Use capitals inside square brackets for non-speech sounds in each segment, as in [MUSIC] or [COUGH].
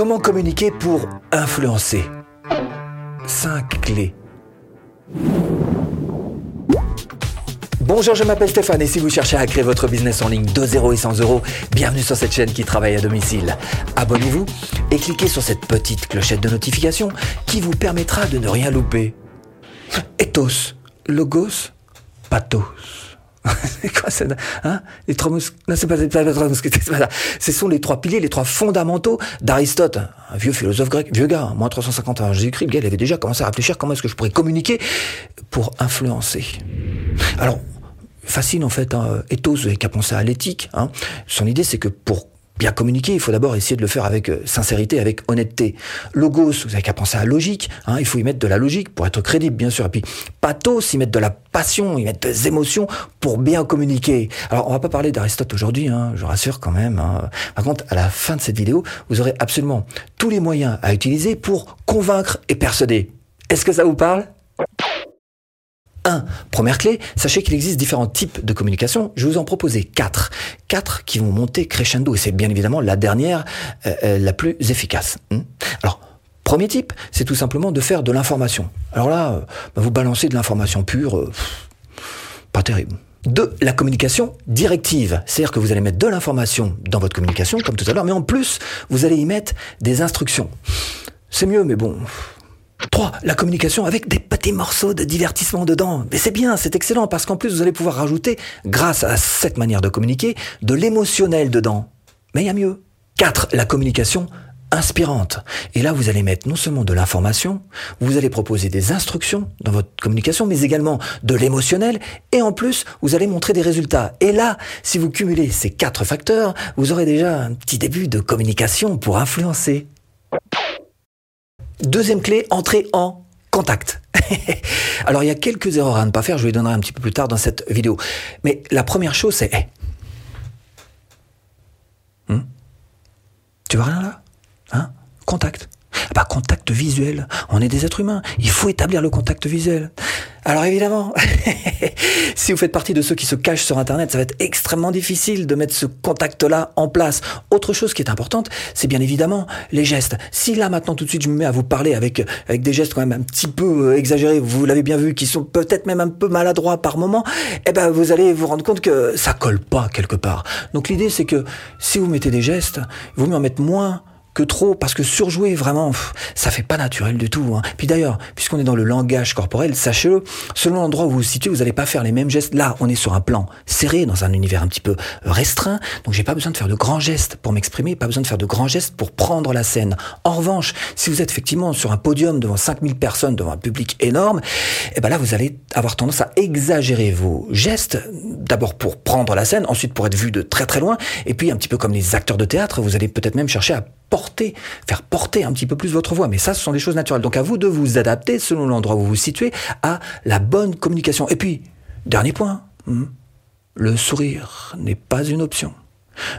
Comment communiquer pour influencer? 5 clés. Bonjour, je m'appelle Stéphane et si vous cherchez à créer votre business en ligne de 0 et 100 euros, bienvenue sur cette chaîne qui travaille à domicile. Abonnez-vous et cliquez sur cette petite clochette de notification qui vous permettra de ne rien louper. Ethos, logos, pathos. [LAUGHS] c'est quoi ça hein Les trois Non, c'est pas, pas ça. Ce sont les trois piliers, les trois fondamentaux d'Aristote, un vieux philosophe grec, vieux gars, moins 350 ans Jésus-Christ. Le gars, il avait déjà commencé à réfléchir comment est-ce que je pourrais communiquer pour influencer. Alors, facile en fait, hein, ethos, vous qu'à penser à l'éthique. Hein. Son idée, c'est que pour bien communiquer, il faut d'abord essayer de le faire avec euh, sincérité, avec honnêteté. Logos, vous avez qu'à penser à logique, hein, il faut y mettre de la logique pour être crédible, bien sûr. Et puis pathos, y mettre de la passion, y mettre des émotions pour bien communiquer. Alors on va pas parler d'Aristote aujourd'hui, hein, je rassure quand même. Hein. Par contre, à la fin de cette vidéo, vous aurez absolument tous les moyens à utiliser pour convaincre et persuader. Est-ce que ça vous parle? 1. Première clé, sachez qu'il existe différents types de communication. Je vais vous en proposer quatre. Quatre qui vont monter crescendo. Et c'est bien évidemment la dernière, euh, euh, la plus efficace. Hmm Alors, premier type, c'est tout simplement de faire de l'information. Alors là, euh, bah, vous balancez de l'information pure, pas terrible. Deux, la communication directive. C'est-à-dire que vous allez mettre de l'information dans votre communication, comme tout à l'heure, mais en plus, vous allez y mettre des instructions. C'est mieux, mais bon, 3. La communication avec des petits morceaux de divertissement dedans. Mais c'est bien, c'est excellent, parce qu'en plus, vous allez pouvoir rajouter, grâce à cette manière de communiquer, de l'émotionnel dedans. Mais il y a mieux. 4. La communication inspirante. Et là, vous allez mettre non seulement de l'information, vous allez proposer des instructions dans votre communication, mais également de l'émotionnel, et en plus, vous allez montrer des résultats. Et là, si vous cumulez ces quatre facteurs, vous aurez déjà un petit début de communication pour influencer. Deuxième clé, entrer en contact. [LAUGHS] Alors il y a quelques erreurs à ne pas faire, je vous les donnerai un petit peu plus tard dans cette vidéo. Mais la première chose c'est... Hmm tu vois rien là Hein? Contact. Ah bah, contact visuel. On est des êtres humains. Il faut établir le contact visuel. Alors évidemment, [LAUGHS] si vous faites partie de ceux qui se cachent sur Internet, ça va être extrêmement difficile de mettre ce contact-là en place. Autre chose qui est importante, c'est bien évidemment les gestes. Si là maintenant tout de suite je me mets à vous parler avec avec des gestes quand même un petit peu euh, exagérés, vous l'avez bien vu, qui sont peut-être même un peu maladroits par moment, eh ben vous allez vous rendre compte que ça colle pas quelque part. Donc l'idée c'est que si vous mettez des gestes, vous mieux en mettre moins que trop, parce que surjouer, vraiment, ça fait pas naturel du tout. Hein. Puis d'ailleurs, puisqu'on est dans le langage corporel, sachez-le, selon l'endroit où vous vous situez, vous n'allez pas faire les mêmes gestes. Là, on est sur un plan serré, dans un univers un petit peu restreint, donc j'ai pas besoin de faire de grands gestes pour m'exprimer, pas besoin de faire de grands gestes pour prendre la scène. En revanche, si vous êtes effectivement sur un podium devant 5000 personnes, devant un public énorme, eh ben là, vous allez avoir tendance à exagérer vos gestes, d'abord pour prendre la scène, ensuite pour être vu de très très loin, et puis un petit peu comme les acteurs de théâtre, vous allez peut-être même chercher à porter, faire porter un petit peu plus votre voix. Mais ça, ce sont des choses naturelles. Donc à vous de vous adapter selon l'endroit où vous vous situez à la bonne communication. Et puis, dernier point, hmm, le sourire n'est pas une option.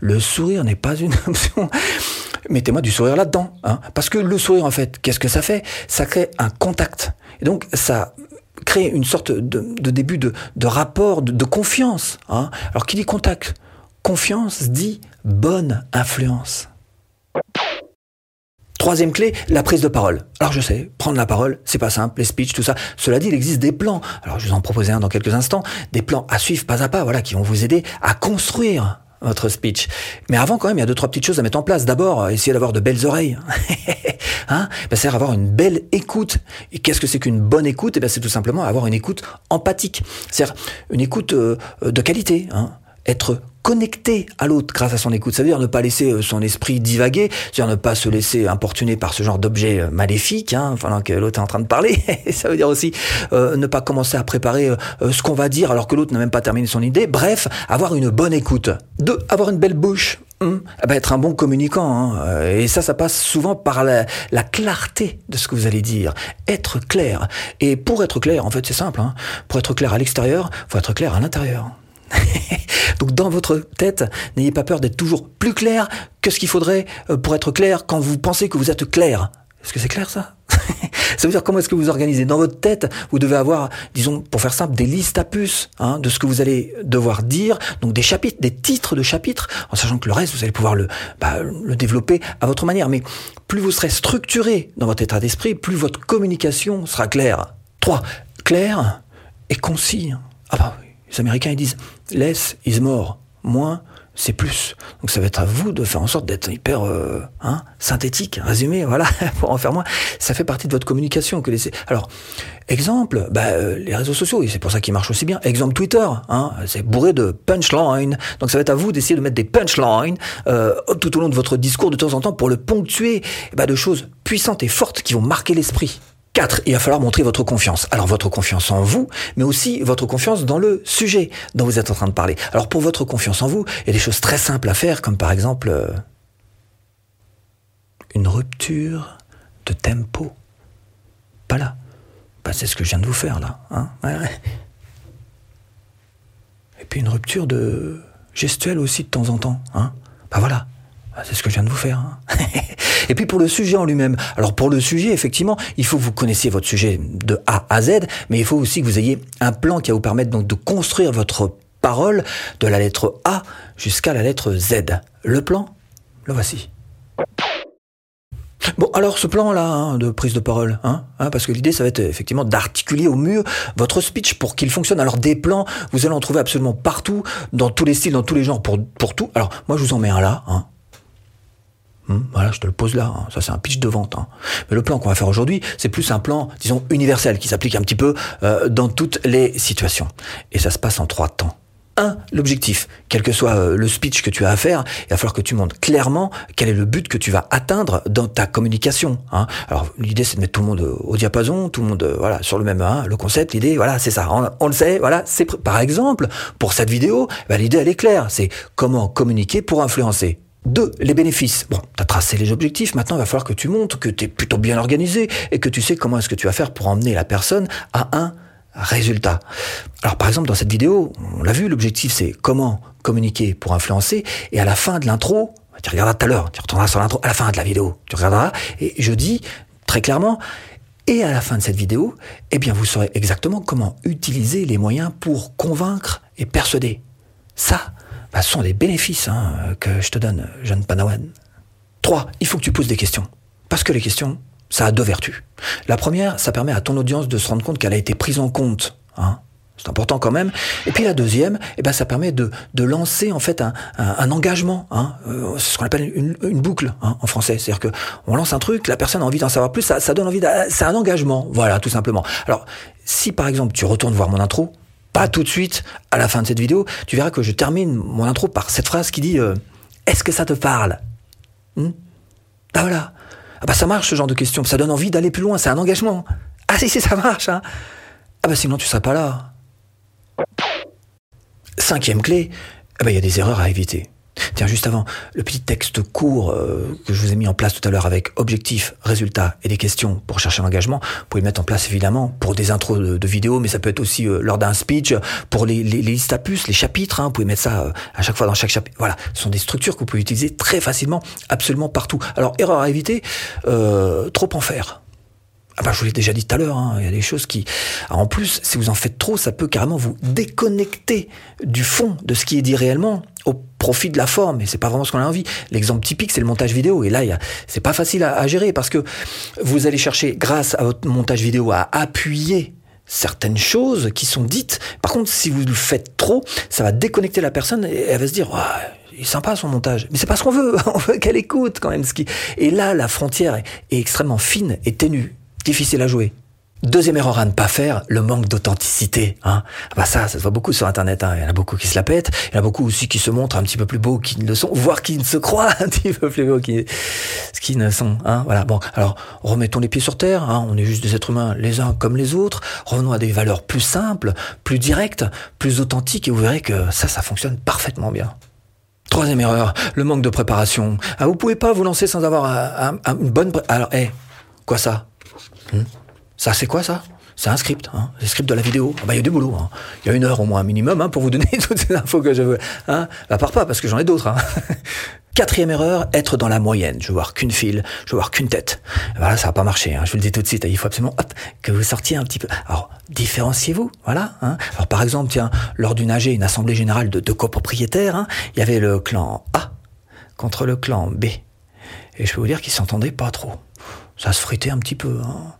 Le sourire n'est pas une [LAUGHS] option. Mettez-moi du sourire là-dedans. Hein, parce que le sourire, en fait, qu'est-ce que ça fait? Ça crée un contact. Et donc, ça crée une sorte de, début de, rapport, de, confiance. Hein. Alors, qui dit contact? Confiance dit bonne influence. Troisième clé, la prise de parole. Alors je sais, prendre la parole, c'est pas simple, les speeches, tout ça. Cela dit, il existe des plans. Alors je vous en proposer un dans quelques instants, des plans à suivre pas à pas, voilà, qui vont vous aider à construire votre speech. Mais avant, quand même, il y a deux, trois petites choses à mettre en place. D'abord, essayez d'avoir de belles oreilles. [LAUGHS] hein? Ben, c'est avoir une belle écoute. Et qu'est-ce que c'est qu'une bonne écoute? Eh ben, c'est tout simplement avoir une écoute empathique. C'est-à-dire une écoute euh, de qualité. Hein être connecté à l'autre grâce à son écoute. Ça veut dire ne pas laisser euh, son esprit divaguer, c'est-à-dire ne pas se laisser importuner par ce genre d'objet euh, maléfique, hein, pendant que l'autre est en train de parler. [LAUGHS] ça veut dire aussi euh, ne pas commencer à préparer ce qu'on va dire alors que l'autre n'a même pas terminé son idée. Bref, avoir une bonne écoute. Deux, avoir une belle bouche. Hum, eh ben, être un bon communicant. Hein. Et ça, ça passe souvent par la, la, clarté de ce que vous allez dire. Être clair. Et pour être clair, en fait, c'est simple. Hein. Pour être clair à l'extérieur, faut être clair à l'intérieur. [LAUGHS] Donc dans votre tête, n'ayez pas peur d'être toujours plus clair que ce qu'il faudrait euh, pour être clair quand vous pensez que vous êtes clair. Est-ce que c'est clair ça? [LAUGHS] Ça veut dire comment est-ce que vous organisez? Dans votre tête, vous devez avoir, disons, pour faire simple, des listes à puces hein, de ce que vous allez devoir dire, donc des chapitres, des titres de chapitres, en sachant que le reste, vous allez pouvoir le, bah, développer à votre manière. Mais plus vous serez structuré dans votre état d'esprit, plus votre communication sera claire. 3. Clair et concis. Ah bah, les Américains ils disent less is more, moins c'est plus. Donc ça va être à vous de faire en sorte d'être hyper euh, hein, synthétique, résumé, [LAUGHS] voilà, pour en faire moins. Ça fait partie de votre communication que laissez. Alors, exemple, bah, euh, les réseaux sociaux, et c'est pour ça qu'ils marchent aussi bien. Exemple Twitter, hein, c'est bourré de punchline. Donc ça va être à vous d'essayer de mettre des punchlines euh, tout au long de votre discours de temps en temps pour le ponctuer bah, de choses puissantes et fortes qui vont marquer l'esprit. 4. Il va falloir montrer votre confiance. Alors votre confiance en vous, mais aussi votre confiance dans le sujet dont vous êtes en train de parler. Alors pour votre confiance en vous, il y a des choses très simples à faire, comme par exemple euh, une rupture de tempo. Pas là. Bah, c'est ce que je viens de vous faire là. Hein Et puis une rupture de gestuelle aussi de temps en temps. Hein bah voilà. Bah, c'est ce que je viens de vous faire. Hein. [LAUGHS] Et puis pour le sujet en lui-même. Alors pour le sujet, effectivement, il faut que vous connaissiez votre sujet de A à Z, mais il faut aussi que vous ayez un plan qui va vous permettre donc de construire votre parole de la lettre A jusqu'à la lettre Z. Le plan, le voici. Bon, alors ce plan-là hein, de prise de parole, hein, hein, parce que l'idée, ça va être effectivement d'articuler au mieux votre speech pour qu'il fonctionne. Alors des plans, vous allez en trouver absolument partout, dans tous les styles, dans tous les genres, pour, pour tout. Alors moi, je vous en mets un là. Hein, Hmm, voilà, je te le pose là. Hein. Ça, c'est un pitch de vente. Hein. Mais le plan qu'on va faire aujourd'hui, c'est plus un plan, disons, universel, qui s'applique un petit peu euh, dans toutes les situations. Et ça se passe en trois temps. Un, l'objectif. Quel que soit euh, le speech que tu as à faire, il va falloir que tu montres clairement quel est le but que tu vas atteindre dans ta communication. Hein. Alors, l'idée, c'est de mettre tout le monde au diapason, tout le monde, euh, voilà, sur le même, hein, le concept, l'idée, voilà, c'est ça. On, le sait, voilà, c'est, par exemple, pour cette vidéo, bah, l'idée, elle est claire. C'est comment communiquer pour influencer. Deux, les bénéfices. Bon, tu as tracé les objectifs, maintenant il va falloir que tu montres que tu es plutôt bien organisé et que tu sais comment est-ce que tu vas faire pour emmener la personne à un résultat. Alors par exemple dans cette vidéo, on l'a vu, l'objectif c'est comment communiquer pour influencer et à la fin de l'intro, tu regarderas tout à l'heure, tu retourneras sur l'intro, à la fin de la vidéo, tu regarderas et je dis très clairement, et à la fin de cette vidéo, eh bien vous saurez exactement comment utiliser les moyens pour convaincre et persuader. Ça, bah, sont les bénéfices hein, que je te donne, jeune Panawan. Trois, il faut que tu poses des questions. Parce que les questions, ça a deux vertus. La première, ça permet à ton audience de se rendre compte qu'elle a été prise en compte. Hein. C'est important quand même. Et puis la deuxième, eh ben, ça permet de, de lancer en fait un, un, engagement. Hein. Euh, c'est ce qu'on appelle une, une boucle hein, en français. C'est-à-dire que on lance un truc, la personne a envie d'en savoir plus, ça, ça donne envie. C'est un engagement. Voilà, tout simplement. Alors, si par exemple tu retournes voir mon intro, pas tout de suite à la fin de cette vidéo, tu verras que je termine mon intro par cette phrase qui dit euh, Est-ce que ça te parle? Ah voilà. Ah bah ça marche ce genre de question, ça donne envie d'aller plus loin, c'est un engagement. Ah si si ça marche. Hein. Ah bah sinon tu seras pas là. Cinquième clé, ah bah il y a des erreurs à éviter. Tiens, juste avant, le petit texte court euh, que je vous ai mis en place tout à l'heure avec objectif, résultat et des questions pour chercher l'engagement, vous pouvez le mettre en place évidemment pour des intros de, vidéos, mais ça peut être aussi euh, lors d'un speech, pour les, listes à puces, les chapitres, hein, vous pouvez mettre ça euh, à chaque fois dans chaque chapitre. Voilà, ce sont des structures que vous pouvez utiliser très facilement, absolument partout. Alors, erreur à éviter, trop en faire. Ah bah, je vous l'ai déjà dit tout à l'heure, hein, il y a des choses qui... en plus, si vous en faites trop, ça peut carrément vous déconnecter du fond de ce qui est dit réellement au profit de la forme, et c'est pas vraiment ce qu'on a envie. L'exemple typique, c'est le montage vidéo, et là, c'est pas facile à, gérer, parce que vous allez chercher, grâce à votre montage vidéo, à appuyer certaines choses qui sont dites. Par contre, si vous le faites trop, ça va déconnecter la personne, et elle va se dire... il est sympa son montage, mais c'est pas ce qu'on veut. [LAUGHS] On veut qu'elle écoute quand même ce qui. Et là, la frontière est extrêmement fine et ténue difficile à jouer. Deuxième erreur à ne pas faire, le manque d'authenticité. Hein. Ah bah ça, ça se voit beaucoup sur Internet. Hein. Il y en a beaucoup qui se la pètent. Il y en a beaucoup aussi qui se montrent un petit peu plus beaux qu'ils ne le sont, voire qui ne se croient [LAUGHS] un petit peu plus beaux qu'ils qui ne sont. Hein. Voilà. Bon, alors remettons les pieds sur terre. Hein. On est juste des êtres humains, les uns comme les autres. Revenons à des valeurs plus simples, plus directes, plus authentiques, et vous verrez que ça, ça fonctionne parfaitement bien. Troisième erreur, le manque de préparation. Ah, vous pouvez pas vous lancer sans avoir un, une bonne. Alors, hé, quoi ça? Hmm? Ça, c'est quoi ça? C'est un script, hein le script de la vidéo. Ah bah, il y a du boulot. Hein. Il y a une heure au moins minimum hein, pour vous donner [LAUGHS] toutes ces infos que je veux. Hein. À part pas, parce que j'en ai d'autres. Hein. [LAUGHS] Quatrième erreur, être dans la moyenne. Je veux voir qu'une file, je veux voir qu'une tête. Voilà, ça va pas marcher. Hein. Je vous le dis tout de suite. Il faut absolument hop, que vous sortiez un petit peu. Alors, différenciez-vous. Voilà. Hein. Alors, par exemple, tiens, lors d'une AG, une assemblée générale de copropriétaires, hein, il y avait le clan A contre le clan B. Et je peux vous dire qu'ils s'entendaient pas trop ça se fritait un petit peu. Hein.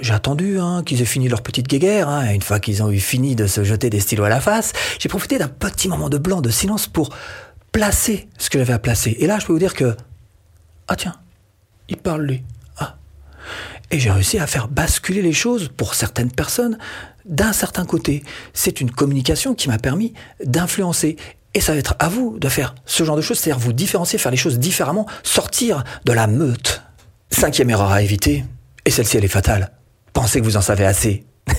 J'ai attendu hein, qu'ils aient fini leur petite guéguerre. Hein, une fois qu'ils ont eu fini de se jeter des stylos à la face, j'ai profité d'un petit moment de blanc, de silence pour placer ce que j'avais à placer. Et là, je peux vous dire que ah tiens, il parle lui. Ah. Et j'ai réussi à faire basculer les choses pour certaines personnes d'un certain côté. C'est une communication qui m'a permis d'influencer. Et ça va être à vous de faire ce genre de choses, c'est-à-dire vous différencier, faire les choses différemment, sortir de la meute. Cinquième erreur à éviter, et celle-ci elle est fatale. Pensez que vous en savez assez. [LAUGHS]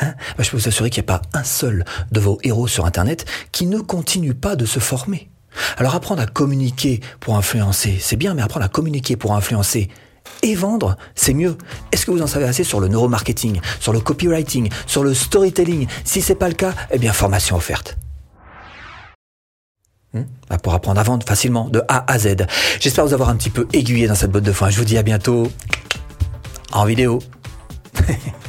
hein bah, je peux vous assurer qu'il n'y a pas un seul de vos héros sur Internet qui ne continue pas de se former. Alors apprendre à communiquer pour influencer, c'est bien, mais apprendre à communiquer pour influencer et vendre, c'est mieux. Est-ce que vous en savez assez sur le neuromarketing, sur le copywriting, sur le storytelling? Si c'est pas le cas, eh bien formation offerte. Hmm? Bah, pour apprendre à vendre facilement de A à Z. J'espère vous avoir un petit peu aiguillé dans cette botte de foin. Je vous dis à bientôt en vidéo. [LAUGHS]